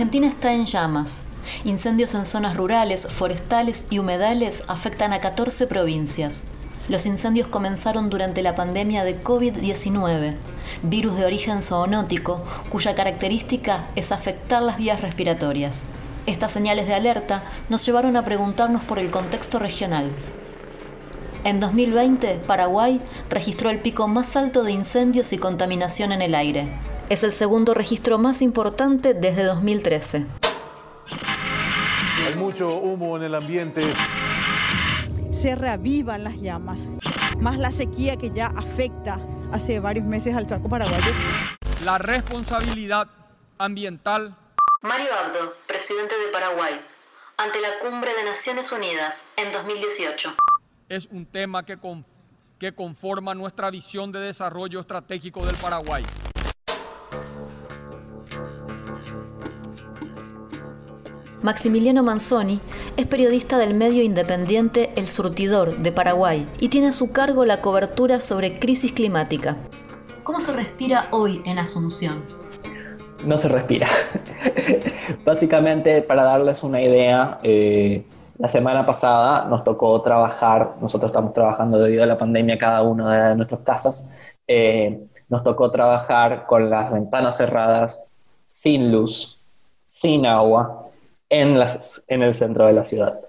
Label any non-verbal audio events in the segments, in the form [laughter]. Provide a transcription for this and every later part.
Argentina está en llamas. Incendios en zonas rurales, forestales y humedales afectan a 14 provincias. Los incendios comenzaron durante la pandemia de COVID-19, virus de origen zoonótico, cuya característica es afectar las vías respiratorias. Estas señales de alerta nos llevaron a preguntarnos por el contexto regional. En 2020, Paraguay registró el pico más alto de incendios y contaminación en el aire. Es el segundo registro más importante desde 2013. Hay mucho humo en el ambiente. Se reavivan las llamas, más la sequía que ya afecta hace varios meses al Chaco paraguayo. La responsabilidad ambiental. Mario Abdo, presidente de Paraguay, ante la Cumbre de Naciones Unidas en 2018 es un tema que, que conforma nuestra visión de desarrollo estratégico del Paraguay. Maximiliano Manzoni es periodista del medio independiente El Surtidor de Paraguay y tiene a su cargo la cobertura sobre crisis climática. ¿Cómo se respira hoy en Asunción? No se respira. [laughs] Básicamente, para darles una idea, eh, la semana pasada nos tocó trabajar, nosotros estamos trabajando debido a la pandemia cada uno de nuestras casas, eh, nos tocó trabajar con las ventanas cerradas, sin luz, sin agua, en, las, en el centro de la ciudad.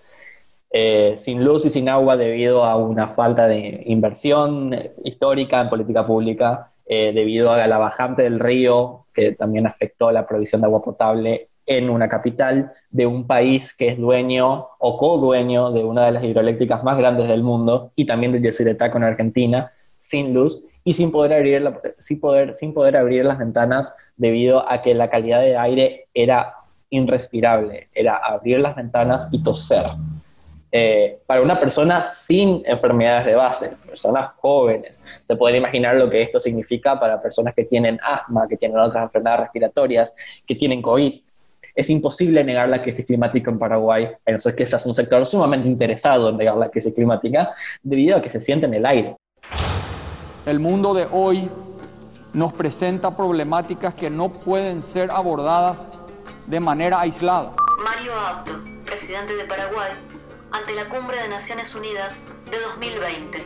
Eh, sin luz y sin agua debido a una falta de inversión histórica en política pública, eh, debido a la bajante del río, que también afectó la provisión de agua potable en una capital de un país que es dueño o co-dueño de una de las hidroeléctricas más grandes del mundo y también de Yacyretá con Argentina, sin luz y sin poder, abrir sin, poder, sin poder abrir las ventanas debido a que la calidad de aire era irrespirable, era abrir las ventanas y toser. Eh, para una persona sin enfermedades de base, personas jóvenes. Se pueden imaginar lo que esto significa para personas que tienen asma, que tienen otras enfermedades respiratorias, que tienen COVID es imposible negar la crisis climática en Paraguay, a no ser que seas un sector sumamente interesado en negar la crisis climática, debido a que se siente en el aire. El mundo de hoy nos presenta problemáticas que no pueden ser abordadas de manera aislada. Mario Abdo, presidente de Paraguay, ante la Cumbre de Naciones Unidas de 2020.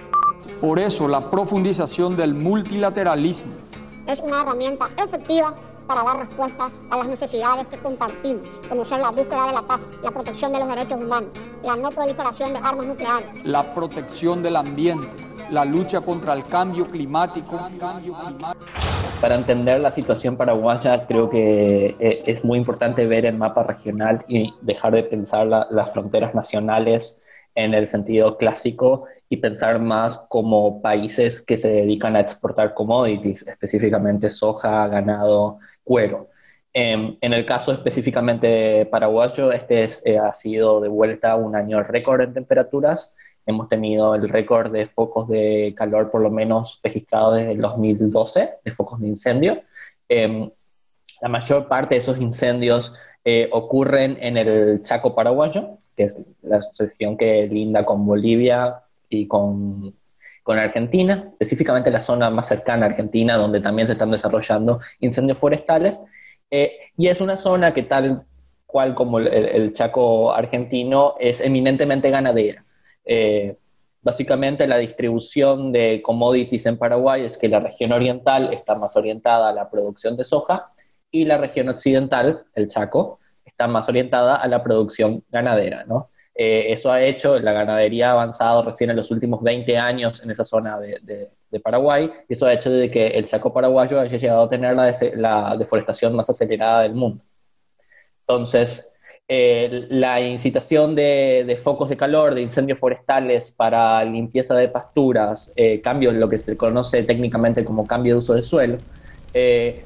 Por eso la profundización del multilateralismo es una herramienta efectiva para dar respuestas a las necesidades que compartimos, como son la búsqueda de la paz, la protección de los derechos humanos, la no proliferación de armas nucleares, la protección del ambiente, la lucha contra el cambio climático. Para entender la situación paraguaya, creo que eh, es muy importante ver el mapa regional y dejar de pensar las fronteras nacionales en el sentido clásico y pensar más como países que se dedican a exportar commodities, específicamente soja, ganado, cuero. Em, en el caso específicamente paraguayo, este eh, ha sido de vuelta un año récord en temperaturas. Hemos tenido el récord de focos de calor por lo menos registrado desde el 2012, de focos de incendio. Em, la mayor parte de esos incendios eh, ocurren en el Chaco paraguayo, que es la región que linda con Bolivia y con con Argentina, específicamente la zona más cercana a Argentina, donde también se están desarrollando incendios forestales. Eh, y es una zona que tal cual como el, Chaco argentino es eminentemente ganadera. Eh, básicamente la distribución de commodities en Paraguay es que la región oriental está más orientada a la producción de soja y la región occidental, el Chaco, está más orientada a la producción ganadera, ¿no? Eh, eso ha hecho, la ganadería ha avanzado recién en los últimos 20 años en esa zona de, Paraguay, y eso ha hecho de que el Chaco paraguayo haya llegado a tener la, deforestación más acelerada del mundo. Entonces, eh, la incitación de, focos de calor, de incendios forestales para limpieza de pasturas, eh, cambio en lo que se conoce técnicamente como cambio de uso de suelo,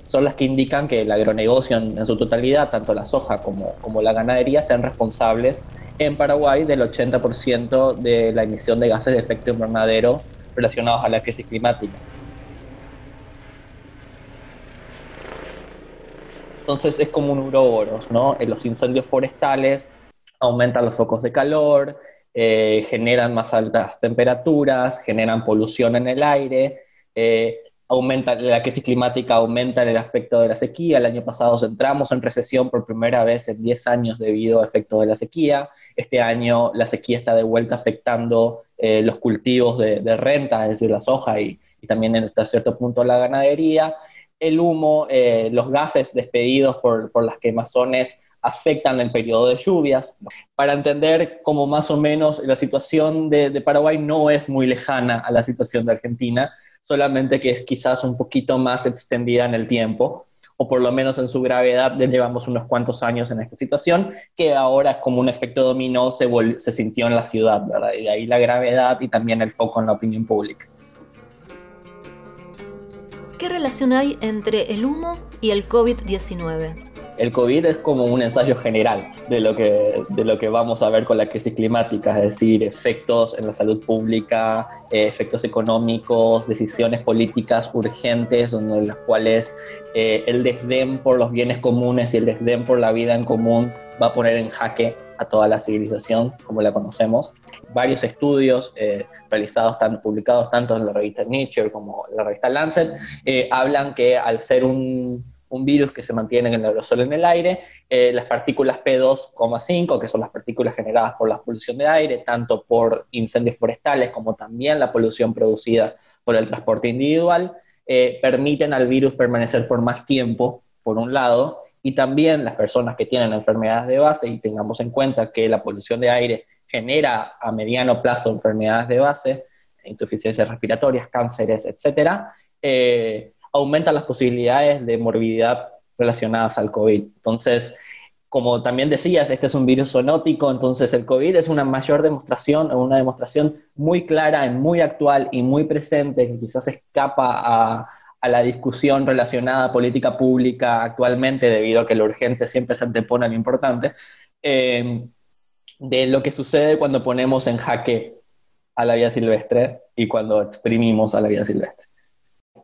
son las que indican que el agronegocio en, su totalidad, tanto la soja como, como la ganadería, sean responsables en Paraguay del 80% de la emisión de gases de efecto invernadero relacionados a la crisis climática. Entonces es como un uroboros, ¿no? En los incendios forestales aumentan los focos de calor, eh, generan más altas temperaturas, generan polución en el aire, eh, aumenta, la crisis climática aumenta en el aspecto de la sequía. El año pasado entramos en recesión por primera vez en 10 años debido a efectos de la sequía. Este año la sequía está de vuelta afectando eh, los cultivos de, renta, es decir, la soja y, también hasta cierto punto la ganadería. El humo, eh, los gases despedidos por, por las quemazones afectan el periodo de lluvias. Para entender cómo más o menos la situación de Paraguay no es muy lejana a la situación de Argentina, solamente que es quizás un poquito más extendida en el tiempo, o por lo menos en su gravedad, llevamos unos cuantos años en esta situación, que ahora como un efecto dominó se, se sintió en la ciudad, ¿verdad? Y de ahí la gravedad y también el foco en la opinión pública. ¿Qué relación hay entre el humo y el COVID-19? el COVID es como un ensayo general de lo, que, de lo que vamos a ver con la crisis climática, es decir, efectos en la salud pública, eh, efectos económicos, decisiones políticas urgentes, donde las cuales eh, el desdén por los bienes comunes y el desdén por la vida en común va a poner en jaque a toda la civilización como la conocemos. Varios estudios eh, realizados, tanto, publicados tanto en la revista Nature como en la revista Lancet, hablan que al ser un un virus que se mantiene en el aerosol en el aire, eh, las partículas P2,5, que son las partículas generadas por la polución de aire, tanto por incendios forestales como también la polución producida por el transporte individual, eh, permiten al virus permanecer por más tiempo, por un lado, y también las personas que tienen enfermedades de base, y tengamos en cuenta que la polución de aire genera a mediano plazo enfermedades de base, insuficiencias respiratorias, cánceres, etcétera, eh, aumentan las posibilidades de morbididad relacionadas al COVID. Entonces, como también decías, este es un virus zoonótico, entonces el COVID es una mayor demostración, una demostración muy clara, muy actual y muy presente, que quizás escapa a, la discusión relacionada a política pública actualmente, debido a que lo urgente siempre se antepone a lo importante, eh, de lo que sucede cuando ponemos en jaque a la vida silvestre y cuando exprimimos a la vida silvestre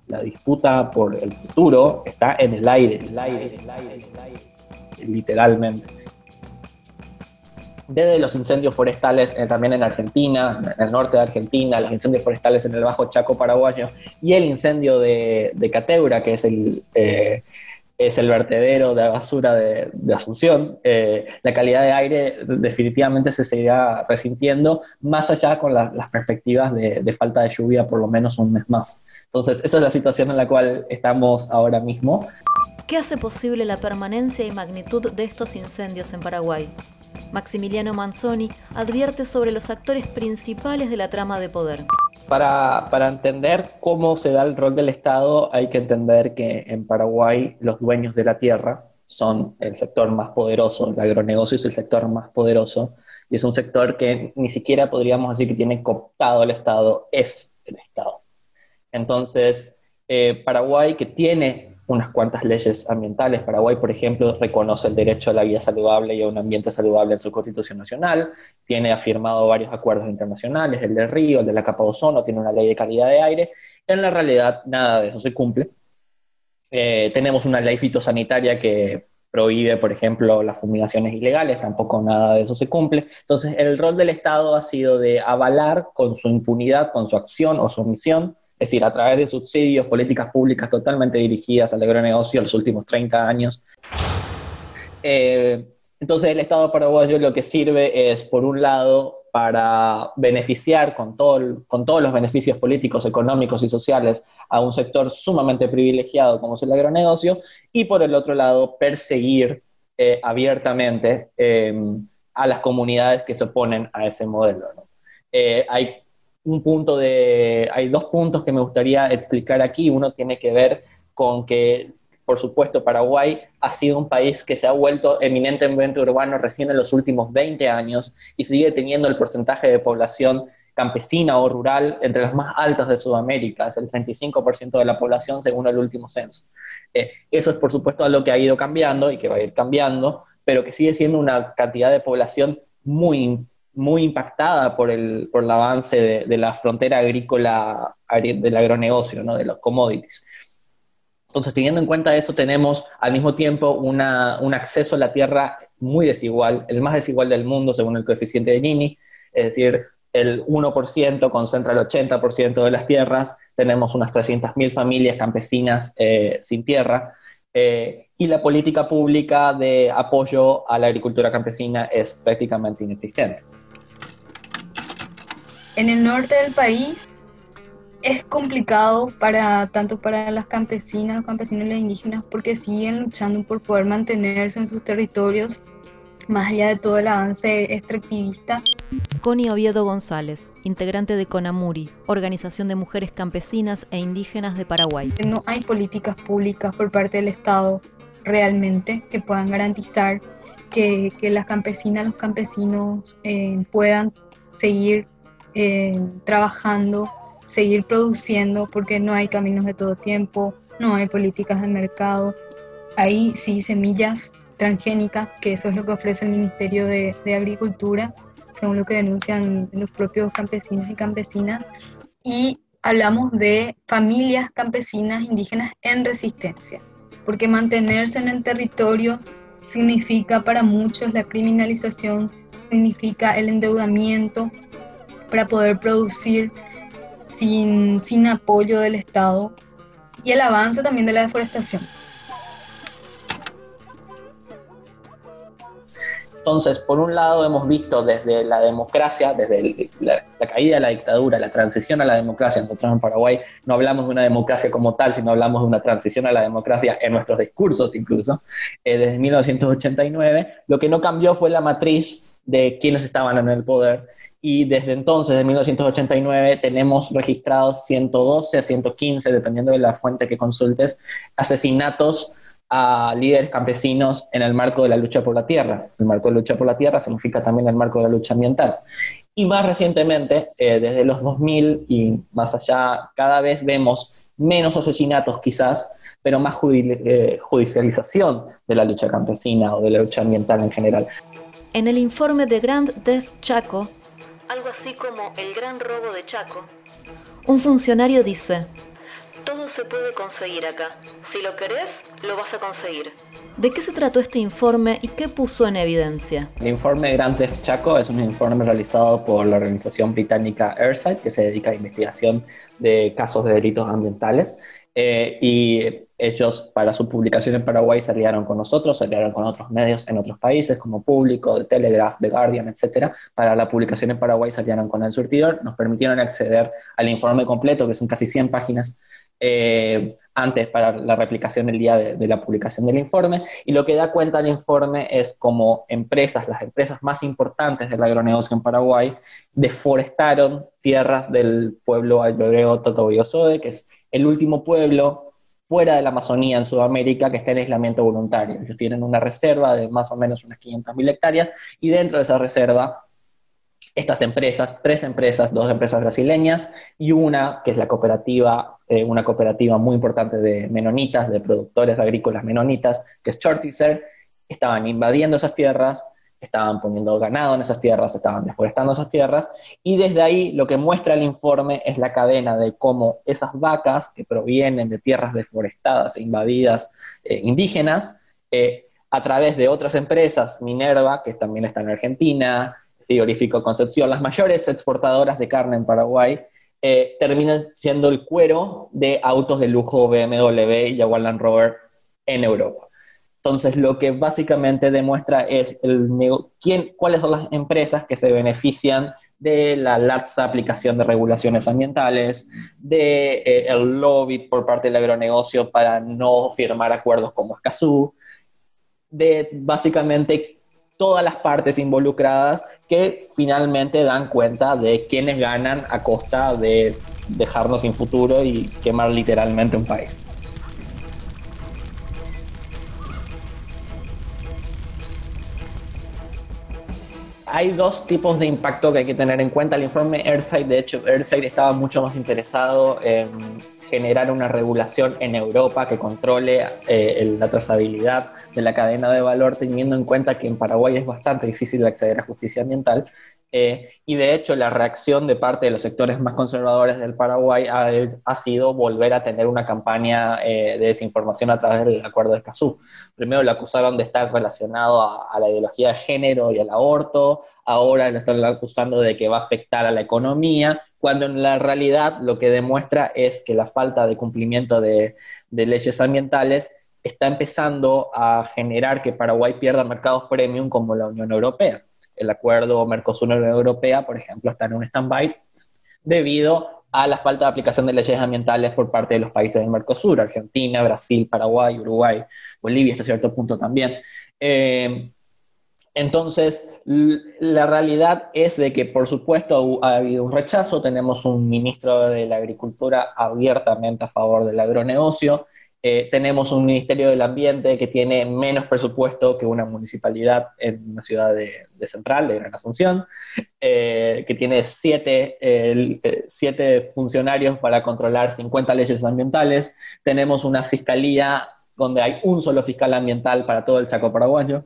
la disputa por el futuro está en el aire, el aire, el aire, el aire, literalmente. Desde los incendios forestales eh, también en Argentina, en el norte de Argentina, los incendios forestales en el Bajo Chaco paraguayo y el incendio de, de Cateura, que es el, eh, es el vertedero de basura de, Asunción, eh, la calidad de aire definitivamente se seguirá resintiendo, más allá con las perspectivas de, de, falta de lluvia por lo menos un mes más. Entonces, esa es la situación en la cual estamos ahora mismo. ¿Qué hace posible la permanencia y magnitud de estos incendios en Paraguay? Maximiliano Manzoni advierte sobre los actores principales de la trama de poder. Para, para, entender cómo se da el rol del Estado, hay que entender que en Paraguay los dueños de la tierra son el sector más poderoso, el agronegocio es el sector más poderoso, y es un sector que ni siquiera podríamos decir que tiene cooptado el Estado, es el Estado. Entonces, eh, Paraguay, que tiene unas cuantas leyes ambientales, Paraguay, por ejemplo, reconoce el derecho a la vida saludable y a un ambiente saludable en su constitución nacional, tiene afirmado varios acuerdos internacionales, el del Río, el de la capa de ozono, tiene una ley de calidad de aire. En la realidad, nada de eso se cumple. Eh, tenemos una ley fitosanitaria que prohíbe, por ejemplo, las fumigaciones ilegales, tampoco nada de eso se cumple. Entonces, el rol del Estado ha sido de avalar con su impunidad, con su acción o su omisión, es decir, a través de subsidios, políticas públicas totalmente dirigidas al agronegocio en los últimos 30 años. Eh, entonces el Estado paraguayo lo que sirve es, por un lado, para beneficiar con, todo, con todos los beneficios políticos, económicos y sociales a un sector sumamente privilegiado como es el agronegocio, y por el otro lado, perseguir eh, abiertamente eh, a las comunidades que se oponen a ese modelo. hay un punto de, hay dos puntos que me gustaría explicar aquí. Uno tiene que ver con que, por supuesto, Paraguay ha sido un país que se ha vuelto eminentemente urbano recién en los últimos 20 años y sigue teniendo el porcentaje de población campesina o rural entre los más altos de Sudamérica, es el 35% de la población según el último censo. Eh, eso es por supuesto algo que ha ido cambiando y que va a ir cambiando, pero que sigue siendo una cantidad de población muy muy impactada por el, por el avance de, la frontera agrícola del agronegocio, ¿no? de los commodities. Entonces, teniendo en cuenta eso, tenemos al mismo tiempo un acceso a la tierra muy desigual, el más desigual del mundo según el coeficiente de Gini, es decir, el 1% concentra el 80% de las tierras, tenemos unas 300.000 familias campesinas eh, sin tierra, eh, y la política pública de apoyo a la agricultura campesina es prácticamente inexistente. En el norte del país es complicado para tanto para las campesinas, los campesinos y las indígenas porque siguen luchando por poder mantenerse en sus territorios más allá de todo el avance extractivista. Connie Oviedo González, integrante de CONAMURI, Organización de Mujeres Campesinas e Indígenas de Paraguay. No hay políticas públicas por parte del Estado realmente que puedan garantizar que, las campesinas, los campesinos eh, puedan seguir eh, trabajando, seguir produciendo, porque no hay caminos de todo tiempo, no hay políticas de mercado. Hay sí semillas transgénicas, que eso es lo que ofrece el Ministerio de, de Agricultura, según lo que denuncian los propios campesinos y campesinas. Y hablamos de familias campesinas indígenas en resistencia, porque mantenerse en el territorio significa para muchos la criminalización, significa el endeudamiento para poder producir sin, sin apoyo del Estado y el avance también de la deforestación. Entonces, por un lado, hemos visto desde la democracia, desde la, caída de la dictadura, la transición a la democracia. Nosotros en Paraguay no hablamos de una democracia como tal, sino hablamos de una transición a la democracia en nuestros discursos incluso, eh, desde 1989. Lo que no cambió fue la matriz de quienes estaban en el poder. Y desde entonces, desde 1989, tenemos registrados 112 a 115, dependiendo de la fuente que consultes, asesinatos a líderes campesinos en el marco de la lucha por la tierra. El marco de la lucha por la tierra significa también el marco de la lucha ambiental. Y más recientemente, eh, desde los 2000 y más allá, cada vez vemos menos asesinatos quizás, pero más eh, judicialización de la lucha campesina o de la lucha ambiental en general. En el informe de Grand Death Chaco, algo así como el gran robo de Chaco, un funcionario dice, todo se puede conseguir acá. Si lo querés, lo vas a conseguir. ¿De qué se trató este informe y qué puso en evidencia? El informe Grand Theft Chaco es un informe realizado por la organización británica Earthside, que se dedica a investigación de casos de delitos ambientales. Eh, y ellos para su publicación en Paraguay se aliaron con nosotros, se aliaron con otros medios en otros países como Público, The Telegraph, The Guardian, etc. Para la publicación en Paraguay se aliaron con el surtidor, nos permitieron acceder al informe completo, que son casi 100 páginas eh, antes para la replicación el día de, la publicación del informe. Y lo que da cuenta el informe es como empresas, las empresas más importantes del agronegocio en Paraguay, deforestaron tierras del pueblo agrobreo Totoboyosode, que es el último pueblo fuera de la Amazonía en Sudamérica que está en aislamiento voluntario. Ellos tienen una reserva de más o menos unas 500.000 hectáreas y dentro de esa reserva estas empresas, tres empresas, dos empresas brasileñas y una que es la cooperativa, eh, una cooperativa muy importante de menonitas, de productores agrícolas menonitas, que es Shortizer, estaban invadiendo esas tierras, estaban poniendo ganado en esas tierras, estaban deforestando esas tierras, y desde ahí lo que muestra el informe es la cadena de cómo esas vacas que provienen de tierras deforestadas e invadidas eh, indígenas, eh, a través de otras empresas, Minerva, que también está en Argentina, frigorífico Concepción, las mayores exportadoras de carne en Paraguay, eh, terminan siendo el cuero de autos de lujo BMW y Jaguar Land Rover en Europa. Entonces, lo que básicamente demuestra es el, quién, cuáles son las empresas que se benefician de la laxa aplicación de regulaciones ambientales, de eh, el lobby por parte del agronegocio para no firmar acuerdos como Escazú, de básicamente todas las partes involucradas que finalmente dan cuenta de quienes ganan a costa de dejarnos sin futuro y quemar literalmente un país. Hay dos tipos de impacto que hay que tener en cuenta. El informe Airside, de hecho, Airside estaba mucho más interesado en generar una regulación en Europa que controle eh, la trazabilidad de la cadena de valor, teniendo en cuenta que en Paraguay es bastante difícil acceder a justicia ambiental. Eh, y de hecho, la reacción de parte de los sectores más conservadores del Paraguay ha, sido volver a tener una campaña eh, de desinformación a través del acuerdo de Escazú. Primero lo acusaron de estar relacionado a, a la ideología de género y al aborto, ahora lo están acusando de que va a afectar a la economía cuando en la realidad lo que demuestra es que la falta de cumplimiento de, leyes ambientales está empezando a generar que Paraguay pierda mercados premium como la Unión Europea. El acuerdo Mercosur-Unión Europea, por ejemplo, está en un stand-by debido a la falta de aplicación de leyes ambientales por parte de los países del Mercosur, Argentina, Brasil, Paraguay, Uruguay, Bolivia hasta cierto punto también. Eh, entonces, la realidad es de que, por supuesto, ha habido un rechazo. Tenemos un ministro de la Agricultura abiertamente a favor del agronegocio. Eh, tenemos un Ministerio del Ambiente que tiene menos presupuesto que una municipalidad en la ciudad de, Central, de Gran Asunción, eh, que tiene siete, eh, siete funcionarios para controlar 50 leyes ambientales. Tenemos una fiscalía donde hay un solo fiscal ambiental para todo el Chaco paraguayo.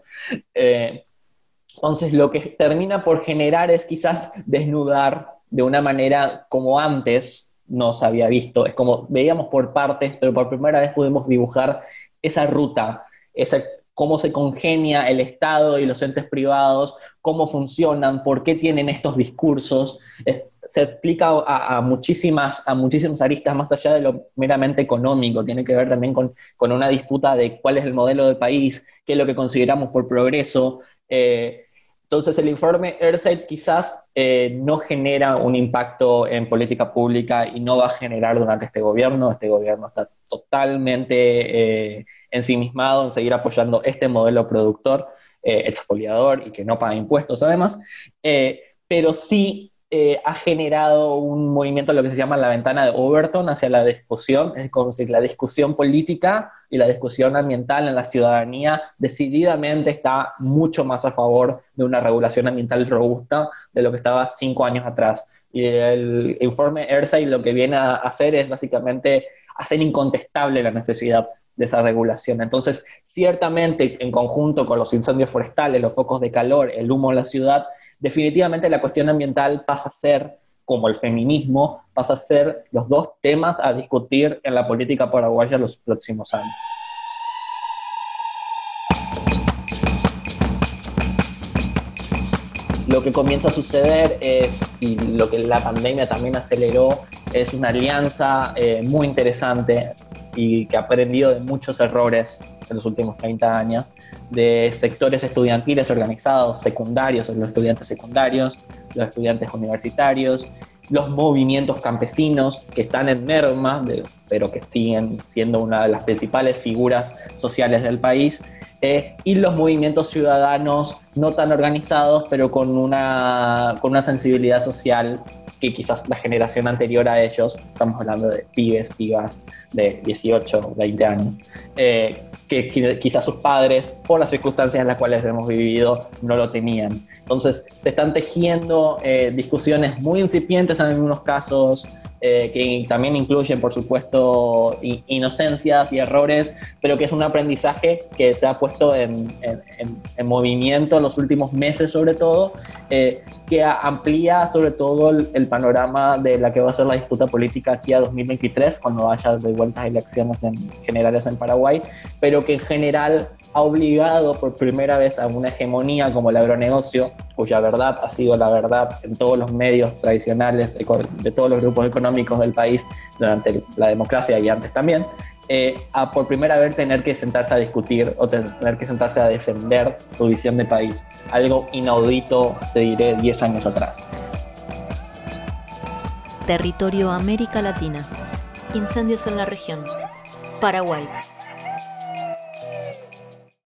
Entonces, lo que termina por generar es quizás desnudar de una manera como antes no se había visto. Es como veíamos por partes, pero por primera vez pudimos dibujar esa ruta, esa, cómo se congenia el Estado y los entes privados, cómo funcionan, por qué tienen estos discursos. se explica a, muchísimas, a muchísimas aristas más allá de lo meramente económico. Tiene que ver también con, con una disputa de cuál es el modelo de país, qué es lo que consideramos por progreso. Eh, entonces, el informe ERSET quizás eh, no genera un impacto en política pública y no va a generar durante este gobierno. Este gobierno está totalmente eh, ensimismado en seguir apoyando este modelo productor, eh, expoliador y que no paga impuestos además, pero sí eh, ha generado un movimiento, lo que se llama la ventana de Overton, hacia la discusión, es como la discusión política y la discusión ambiental en la ciudadanía decididamente está mucho más a favor de una regulación ambiental robusta de lo que estaba cinco años atrás. Y el informe ERSA lo que viene a hacer es básicamente hacer incontestable la necesidad de esa regulación. Entonces, ciertamente, en conjunto con los incendios forestales, los focos de calor, el humo en la ciudad, definitivamente la cuestión ambiental pasa a ser, como el feminismo, pasa a ser los dos temas a discutir en la política paraguaya los próximos años. Lo que comienza a suceder es, y lo que la pandemia también aceleró, es una alianza eh, muy interesante y que ha aprendido de muchos errores en los últimos 30 años, de sectores estudiantiles organizados, secundarios, los estudiantes secundarios, los estudiantes universitarios, los movimientos campesinos que están en merma, pero que siguen siendo una de las principales figuras sociales del país, eh, y los movimientos ciudadanos no tan organizados, pero con una, con una sensibilidad social que quizás la generación anterior a ellos, estamos hablando de pibes, pibas de 18, 20 años, eh, que quizás sus padres, por las circunstancias en las cuales hemos vivido, no lo tenían. Entonces, se están tejiendo eh, discusiones muy incipientes en algunos casos, eh, que también incluyen, por supuesto, inocencias y errores, pero que es un aprendizaje que se ha puesto en, en, movimiento en los últimos meses, sobre todo, eh, que amplía sobre todo el, panorama de la que va a ser la disputa política aquí a 2023, cuando haya de vueltas elecciones en, generales en Paraguay, pero que en general ha obligado por primera vez a una hegemonía como el agronegocio, cuya verdad ha sido la verdad en todos los medios tradicionales de todos los grupos económicos del país durante la democracia y antes también, eh, a por primera vez tener que sentarse a discutir o tener que sentarse a defender su visión de país. Algo inaudito, te diré, 10 años atrás. Territorio América Latina. Incendios en la región. Paraguay.